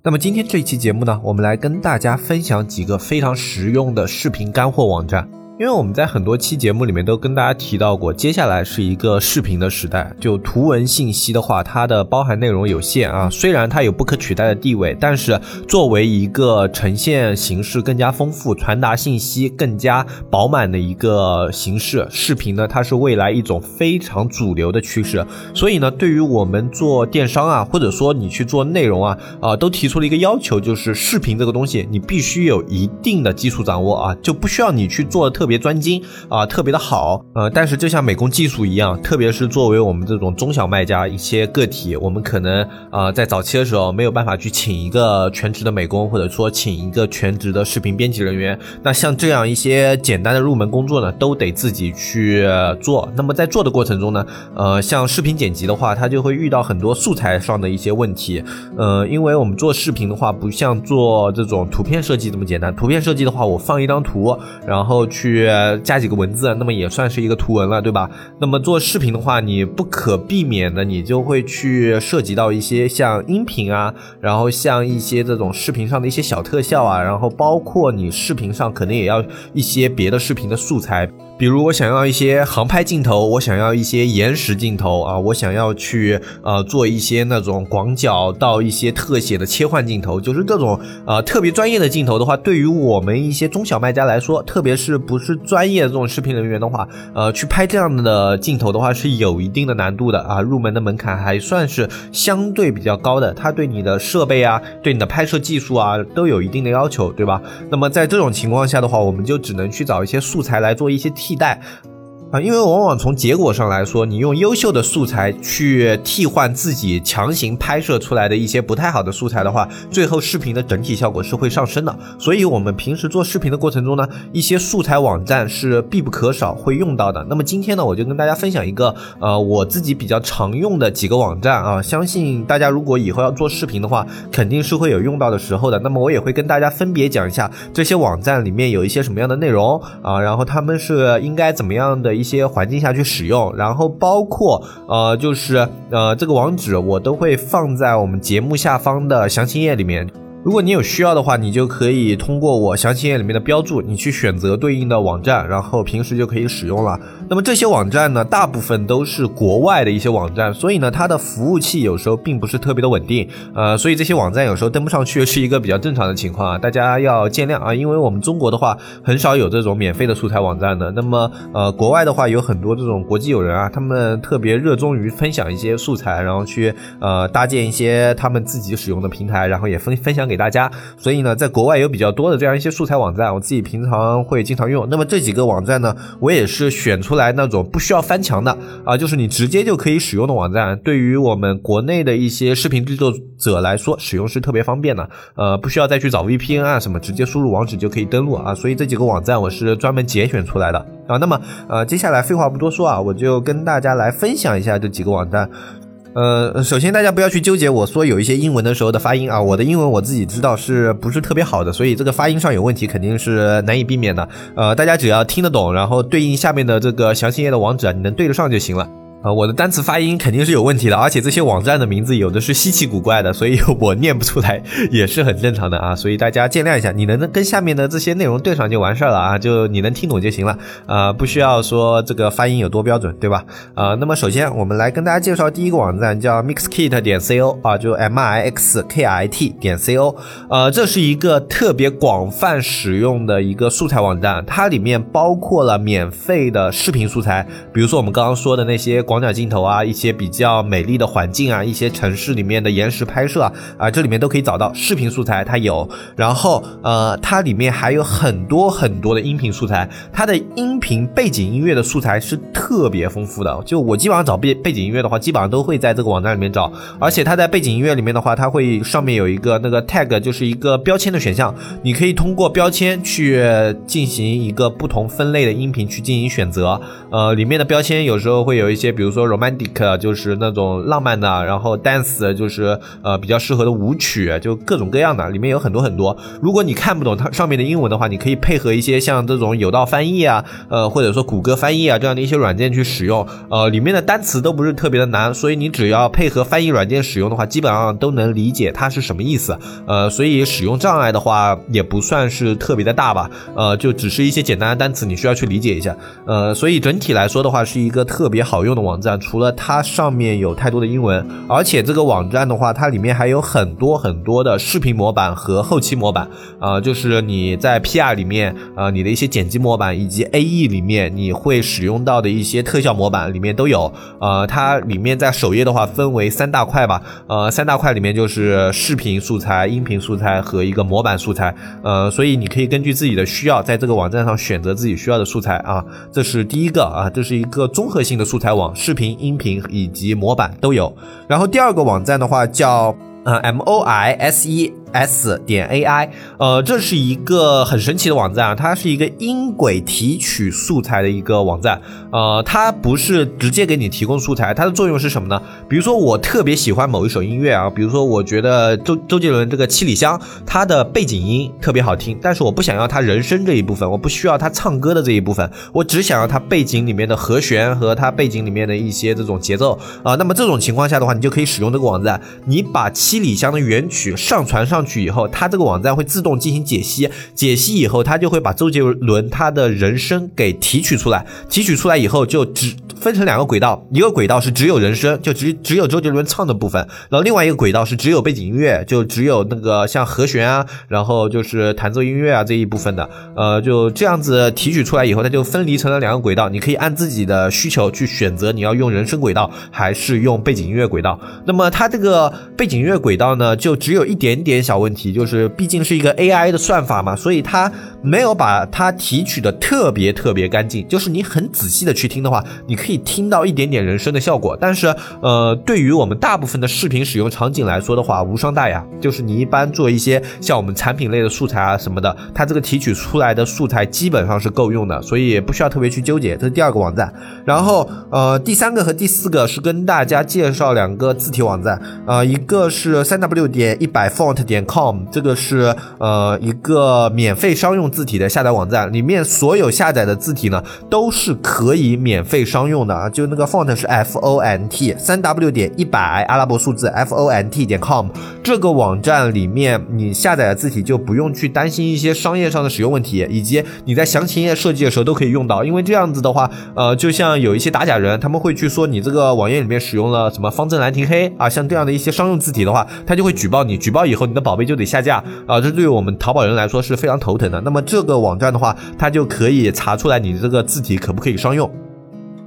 那么今天这一期节目呢，我们来跟大家分享几个非常实用的视频干货网站。因为我们在很多期节目里面都跟大家提到过，接下来是一个视频的时代。就图文信息的话，它的包含内容有限啊，虽然它有不可取代的地位，但是作为一个呈现形式更加丰富、传达信息更加饱满的一个形式，视频呢，它是未来一种非常主流的趋势。所以呢，对于我们做电商啊，或者说你去做内容啊，啊，都提出了一个要求，就是视频这个东西，你必须有一定的基础掌握啊，就不需要你去做的特。别专精啊，特别的好，呃，但是就像美工技术一样，特别是作为我们这种中小卖家一些个体，我们可能啊在早期的时候没有办法去请一个全职的美工，或者说请一个全职的视频编辑人员。那像这样一些简单的入门工作呢，都得自己去做。那么在做的过程中呢，呃，像视频剪辑的话，它就会遇到很多素材上的一些问题。呃，因为我们做视频的话，不像做这种图片设计这么简单。图片设计的话，我放一张图，然后去。加几个文字，那么也算是一个图文了，对吧？那么做视频的话，你不可避免的，你就会去涉及到一些像音频啊，然后像一些这种视频上的一些小特效啊，然后包括你视频上可能也要一些别的视频的素材。比如我想要一些航拍镜头，我想要一些延时镜头啊，我想要去呃做一些那种广角到一些特写的切换镜头，就是这种呃特别专业的镜头的话，对于我们一些中小卖家来说，特别是不是专业的这种视频人员的话，呃去拍这样的镜头的话是有一定的难度的啊，入门的门槛还算是相对比较高的，它对你的设备啊，对你的拍摄技术啊都有一定的要求，对吧？那么在这种情况下的话，我们就只能去找一些素材来做一些。替代。啊，因为往往从结果上来说，你用优秀的素材去替换自己强行拍摄出来的一些不太好的素材的话，最后视频的整体效果是会上升的。所以，我们平时做视频的过程中呢，一些素材网站是必不可少会用到的。那么今天呢，我就跟大家分享一个呃我自己比较常用的几个网站啊，相信大家如果以后要做视频的话，肯定是会有用到的时候的。那么我也会跟大家分别讲一下这些网站里面有一些什么样的内容啊，然后他们是应该怎么样的。一些环境下去使用，然后包括呃，就是呃，这个网址我都会放在我们节目下方的详情页里面。如果你有需要的话，你就可以通过我详情页里面的标注，你去选择对应的网站，然后平时就可以使用了。那么这些网站呢，大部分都是国外的一些网站，所以呢，它的服务器有时候并不是特别的稳定，呃，所以这些网站有时候登不上去是一个比较正常的情况啊，大家要见谅啊，因为我们中国的话很少有这种免费的素材网站的。那么呃，国外的话有很多这种国际友人啊，他们特别热衷于分享一些素材，然后去呃搭建一些他们自己使用的平台，然后也分分享。给大家，所以呢，在国外有比较多的这样一些素材网站，我自己平常会经常用。那么这几个网站呢，我也是选出来那种不需要翻墙的啊，就是你直接就可以使用的网站。对于我们国内的一些视频制作者来说，使用是特别方便的。呃，不需要再去找 VPN 啊什么，直接输入网址就可以登录啊。所以这几个网站我是专门节选出来的啊。那么呃，接下来废话不多说啊，我就跟大家来分享一下这几个网站。呃，首先大家不要去纠结我说有一些英文的时候的发音啊，我的英文我自己知道是不是特别好的，所以这个发音上有问题肯定是难以避免的。呃，大家只要听得懂，然后对应下面的这个详情页的网址啊，你能对得上就行了。啊，我的单词发音肯定是有问题的，而且这些网站的名字有的是稀奇古怪的，所以 我念不出来也是很正常的啊，所以大家见谅一下。你能跟下面的这些内容对上就完事儿了啊，就你能听懂就行了啊，不需要说这个发音有多标准，对吧？啊，那么首先我们来跟大家介绍第一个网站叫 mixkit 点 co 啊，就 m i x k i t 点 co，呃，这是一个特别广泛使用的一个素材网站，它里面包括了免费的视频素材，比如说我们刚刚说的那些。广角镜头啊，一些比较美丽的环境啊，一些城市里面的延时拍摄啊，啊，这里面都可以找到视频素材，它有。然后呃，它里面还有很多很多的音频素材，它的音频背景音乐的素材是特别丰富的。就我基本上找背背景音乐的话，基本上都会在这个网站里面找。而且它在背景音乐里面的话，它会上面有一个那个 tag，就是一个标签的选项，你可以通过标签去进行一个不同分类的音频去进行选择。呃，里面的标签有时候会有一些，比如说 romantic，就是那种浪漫的，然后 dance 就是呃比较适合的舞曲，就各种各样的，里面有很多很多。如果你看不懂它上面的英文的话，你可以配合一些像这种有道翻译啊，呃或者说谷歌翻译啊这样的一些软件去使用。呃，里面的单词都不是特别的难，所以你只要配合翻译软件使用的话，基本上都能理解它是什么意思。呃，所以使用障碍的话也不算是特别的大吧。呃，就只是一些简单的单词，你需要去理解一下。呃，所以整体来说的话，是一个特别好用的网站。除了它上面有太多的英文，而且这个网站的话，它里面还有很多很多的视频模板和后期模板。啊，就是你在 PR 里面，啊，你的一些剪辑模板以及 AE 里面你会使用到的一些特效模板里面都有。呃，它里面在首页的话分为三大块吧。呃，三大块里面就是视频素材、音频素材和一个模板素材。呃，所以你可以根据自己的需要，在这个网站上选择自己需要的素材啊。这是第一个啊，这是一个综合性的素材网，视频、音频以及模板都有。然后第二个网站的话叫呃 MOISE。S 点 ai，呃，这是一个很神奇的网站啊，它是一个音轨提取素材的一个网站，呃，它不是直接给你提供素材，它的作用是什么呢？比如说我特别喜欢某一首音乐啊，比如说我觉得周周杰伦这个七里香，它的背景音特别好听，但是我不想要它人声这一部分，我不需要它唱歌的这一部分，我只想要它背景里面的和弦和它背景里面的一些这种节奏啊，那么这种情况下的话，你就可以使用这个网站，你把七里香的原曲上传上。上去以后，它这个网站会自动进行解析，解析以后，它就会把周杰伦他的人声给提取出来，提取出来以后就只。分成两个轨道，一个轨道是只有人声，就只只有周杰伦唱的部分，然后另外一个轨道是只有背景音乐，就只有那个像和弦啊，然后就是弹奏音乐啊这一部分的，呃，就这样子提取出来以后，它就分离成了两个轨道，你可以按自己的需求去选择你要用人声轨道还是用背景音乐轨道。那么它这个背景音乐轨道呢，就只有一点点小问题，就是毕竟是一个 AI 的算法嘛，所以它没有把它提取的特别特别干净，就是你很仔细的去听的话，你可以。听到一点点人声的效果，但是呃，对于我们大部分的视频使用场景来说的话，无伤大雅。就是你一般做一些像我们产品类的素材啊什么的，它这个提取出来的素材基本上是够用的，所以不需要特别去纠结。这是第二个网站，然后呃，第三个和第四个是跟大家介绍两个字体网站，呃，一个是三 w 点一百 font 点点 com，这个是呃一个免费商用字体的下载网站，里面所有下载的字体呢都是可以免费商用。的啊，就那个 font 是 f o n t 三 w 点一百阿拉伯数字 f o n t 点 com 这个网站里面，你下载的字体就不用去担心一些商业上的使用问题，以及你在详情页设计的时候都可以用到。因为这样子的话，呃，就像有一些打假人，他们会去说你这个网页里面使用了什么方正兰亭黑啊，像这样的一些商用字体的话，他就会举报你，举报以后你的宝贝就得下架啊，这对于我们淘宝人来说是非常头疼的。那么这个网站的话，它就可以查出来你这个字体可不可以商用。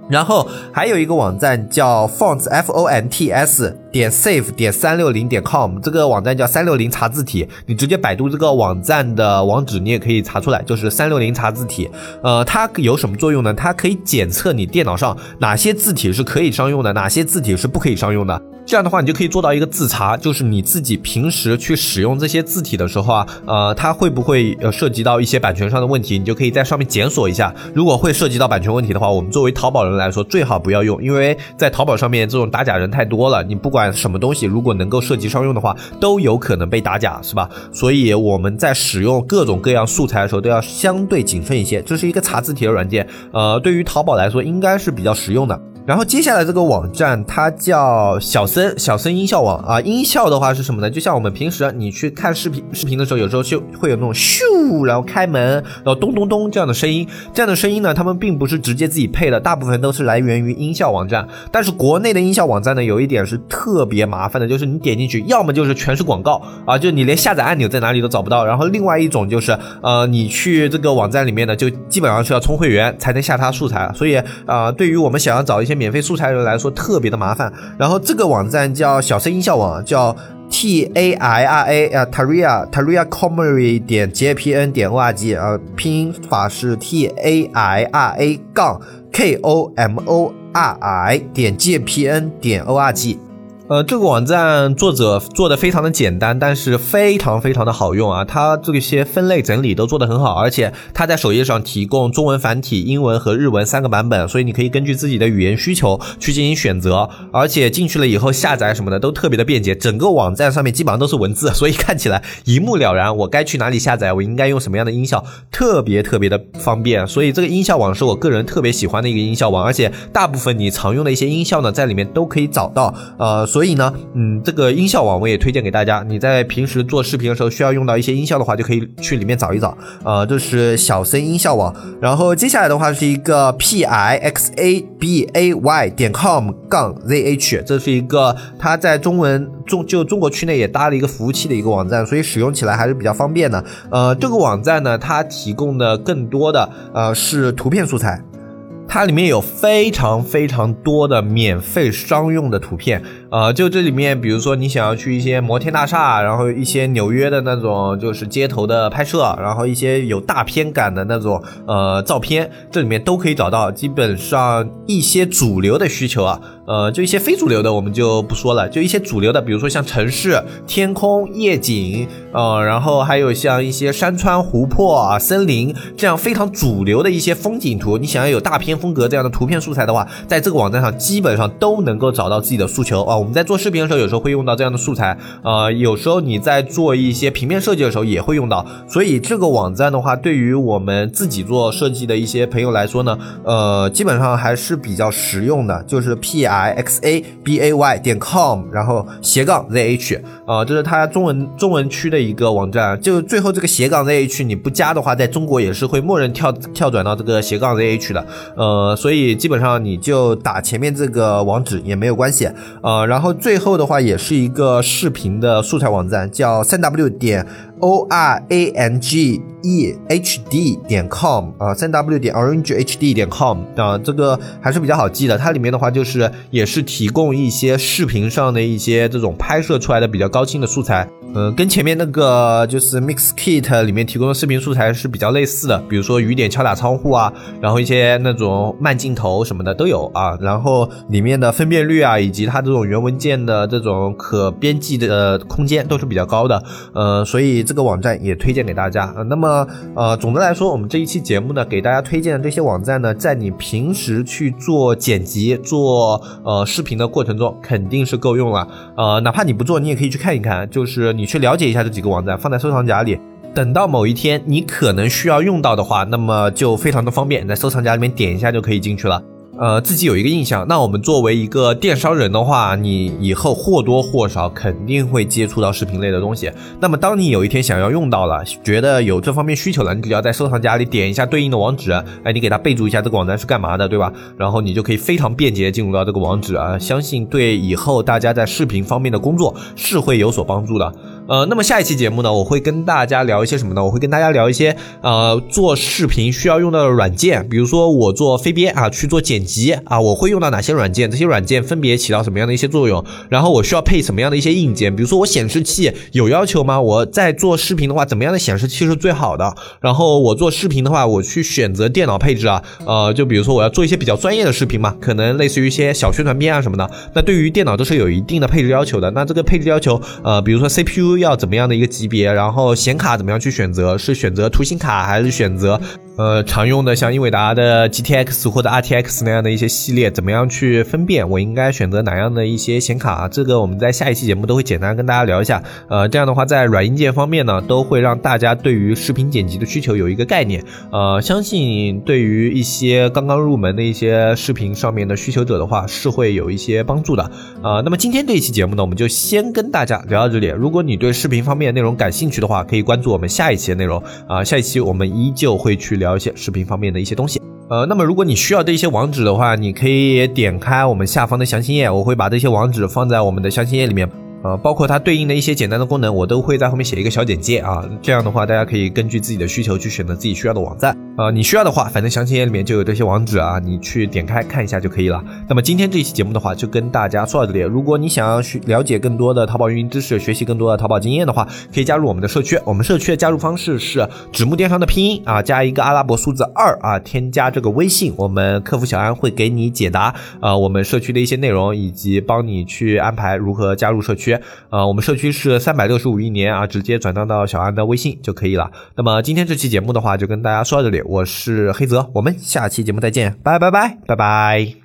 然后还有一个网站叫 fonts f o n t s 点 save 点三六零点 com，这个网站叫三六零查字体，你直接百度这个网站的网址，你也可以查出来，就是三六零查字体。呃，它有什么作用呢？它可以检测你电脑上哪些字体是可以商用的，哪些字体是不可以商用的。这样的话，你就可以做到一个自查，就是你自己平时去使用这些字体的时候啊，呃，它会不会呃涉及到一些版权上的问题？你就可以在上面检索一下。如果会涉及到版权问题的话，我们作为淘宝人来说，最好不要用，因为在淘宝上面这种打假人太多了。你不管什么东西，如果能够涉及商用的话，都有可能被打假，是吧？所以我们在使用各种各样素材的时候，都要相对谨慎一些。这是一个查字体的软件，呃，对于淘宝来说，应该是比较实用的。然后接下来这个网站它叫小森小森音效网啊，音效的话是什么呢？就像我们平时你去看视频视频的时候，有时候就会有那种咻，然后开门，然后咚咚咚这样的声音，这样的声音呢，他们并不是直接自己配的，大部分都是来源于音效网站。但是国内的音效网站呢，有一点是特别麻烦的，就是你点进去，要么就是全是广告啊，就你连下载按钮在哪里都找不到。然后另外一种就是，呃，你去这个网站里面呢，就基本上是要充会员才能下它素材。所以啊，对于我们想要找一些免费素材人来说特别的麻烦。然后这个网站叫小声音效网，叫 T A I R A 啊，Taria Taria Comery 点 J P N 点 O R G 啊，拼音法是 T A I R A 杠 K O M O R I 点 J P N 点 O R G。呃，这个网站作者做的非常的简单，但是非常非常的好用啊！它这些分类整理都做得很好，而且它在首页上提供中文繁体、英文和日文三个版本，所以你可以根据自己的语言需求去进行选择。而且进去了以后下载什么的都特别的便捷，整个网站上面基本上都是文字，所以看起来一目了然。我该去哪里下载？我应该用什么样的音效？特别特别的方便。所以这个音效网是我个人特别喜欢的一个音效网，而且大部分你常用的一些音效呢，在里面都可以找到。呃，所。所以呢，嗯，这个音效网我也推荐给大家。你在平时做视频的时候需要用到一些音效的话，就可以去里面找一找。呃，这是小声音效网。然后接下来的话是一个 p i x a b a y 点 com 杠 z h，这是一个它在中文中就中国区内也搭了一个服务器的一个网站，所以使用起来还是比较方便的。呃，这个网站呢，它提供的更多的呃是图片素材。它里面有非常非常多的免费商用的图片，呃，就这里面，比如说你想要去一些摩天大厦，然后一些纽约的那种就是街头的拍摄，然后一些有大片感的那种呃照片，这里面都可以找到。基本上一些主流的需求啊。呃，就一些非主流的我们就不说了，就一些主流的，比如说像城市、天空、夜景，呃，然后还有像一些山川、湖泊啊、森林这样非常主流的一些风景图，你想要有大片风格这样的图片素材的话，在这个网站上基本上都能够找到自己的诉求啊。我们在做视频的时候，有时候会用到这样的素材，呃，有时候你在做一些平面设计的时候也会用到，所以这个网站的话，对于我们自己做设计的一些朋友来说呢，呃，基本上还是比较实用的，就是 P I。x a b a y 点 com，然后斜杠 z h 啊，这是它中文中文区的一个网站。就最后这个斜杠 z h 你不加的话，在中国也是会默认跳跳转到这个斜杠 z h 的。呃，所以基本上你就打前面这个网址也没有关系。呃，然后最后的话也是一个视频的素材网站，叫三 w 点 o r a n g e h d 点 com 啊，三 w 点 orange h d 点 com 啊，这个还是比较好记的。它里面的话就是也是提供一些视频上的一些这种拍摄出来的比较高高清的素材。呃，跟前面那个就是 Mix Kit 里面提供的视频素材是比较类似的，比如说雨点敲打窗户啊，然后一些那种慢镜头什么的都有啊，然后里面的分辨率啊，以及它这种原文件的这种可编辑的空间都是比较高的，呃，所以这个网站也推荐给大家。呃那么，呃，总的来说，我们这一期节目呢，给大家推荐的这些网站呢，在你平时去做剪辑、做呃视频的过程中，肯定是够用了。呃，哪怕你不做，你也可以去看看一看，就是。你去了解一下这几个网站，放在收藏夹里，等到某一天你可能需要用到的话，那么就非常的方便，在收藏夹里面点一下就可以进去了。呃，自己有一个印象。那我们作为一个电商人的话，你以后或多或少肯定会接触到视频类的东西。那么，当你有一天想要用到了，觉得有这方面需求了，你只要在收藏夹里点一下对应的网址，哎，你给它备注一下这个网站是干嘛的，对吧？然后你就可以非常便捷进入到这个网址啊。相信对以后大家在视频方面的工作是会有所帮助的。呃，那么下一期节目呢，我会跟大家聊一些什么呢？我会跟大家聊一些呃做视频需要用到的软件，比如说我做飞编啊，去做剪辑。啊，我会用到哪些软件？这些软件分别起到什么样的一些作用？然后我需要配什么样的一些硬件？比如说我显示器有要求吗？我在做视频的话，怎么样的显示器是最好的？然后我做视频的话，我去选择电脑配置啊，呃，就比如说我要做一些比较专业的视频嘛，可能类似于一些小宣传片啊什么的。那对于电脑都是有一定的配置要求的。那这个配置要求，呃，比如说 CPU 要怎么样的一个级别？然后显卡怎么样去选择？是选择图形卡还是选择？呃，常用的像英伟达的 GTX 或者 RTX 那样的一些系列，怎么样去分辨我应该选择哪样的一些显卡？这个我们在下一期节目都会简单跟大家聊一下。呃，这样的话，在软硬件方面呢，都会让大家对于视频剪辑的需求有一个概念。呃，相信对于一些刚刚入门的一些视频上面的需求者的话，是会有一些帮助的。呃，那么今天这一期节目呢，我们就先跟大家聊到这里。如果你对视频方面内容感兴趣的话，可以关注我们下一期的内容。啊，下一期我们依旧会去。聊一些视频方面的一些东西，呃，那么如果你需要的一些网址的话，你可以点开我们下方的详情页，我会把这些网址放在我们的详情页里面。呃，包括它对应的一些简单的功能，我都会在后面写一个小简介啊。这样的话，大家可以根据自己的需求去选择自己需要的网站。呃，你需要的话，反正详情页里面就有这些网址啊，你去点开看一下就可以了。那么今天这一期节目的话，就跟大家说到这里。如果你想要去了解更多的淘宝运营知识，学习更多的淘宝经验的话，可以加入我们的社区。我们社区的加入方式是纸木电商的拼音啊，加一个阿拉伯数字二啊，添加这个微信，我们客服小安会给你解答啊，我们社区的一些内容，以及帮你去安排如何加入社区。呃，我们社区是三百六十五一年啊，直接转账到小安的微信就可以了。那么今天这期节目的话，就跟大家说到这里，我是黑泽，我们下期节目再见，拜拜拜拜拜。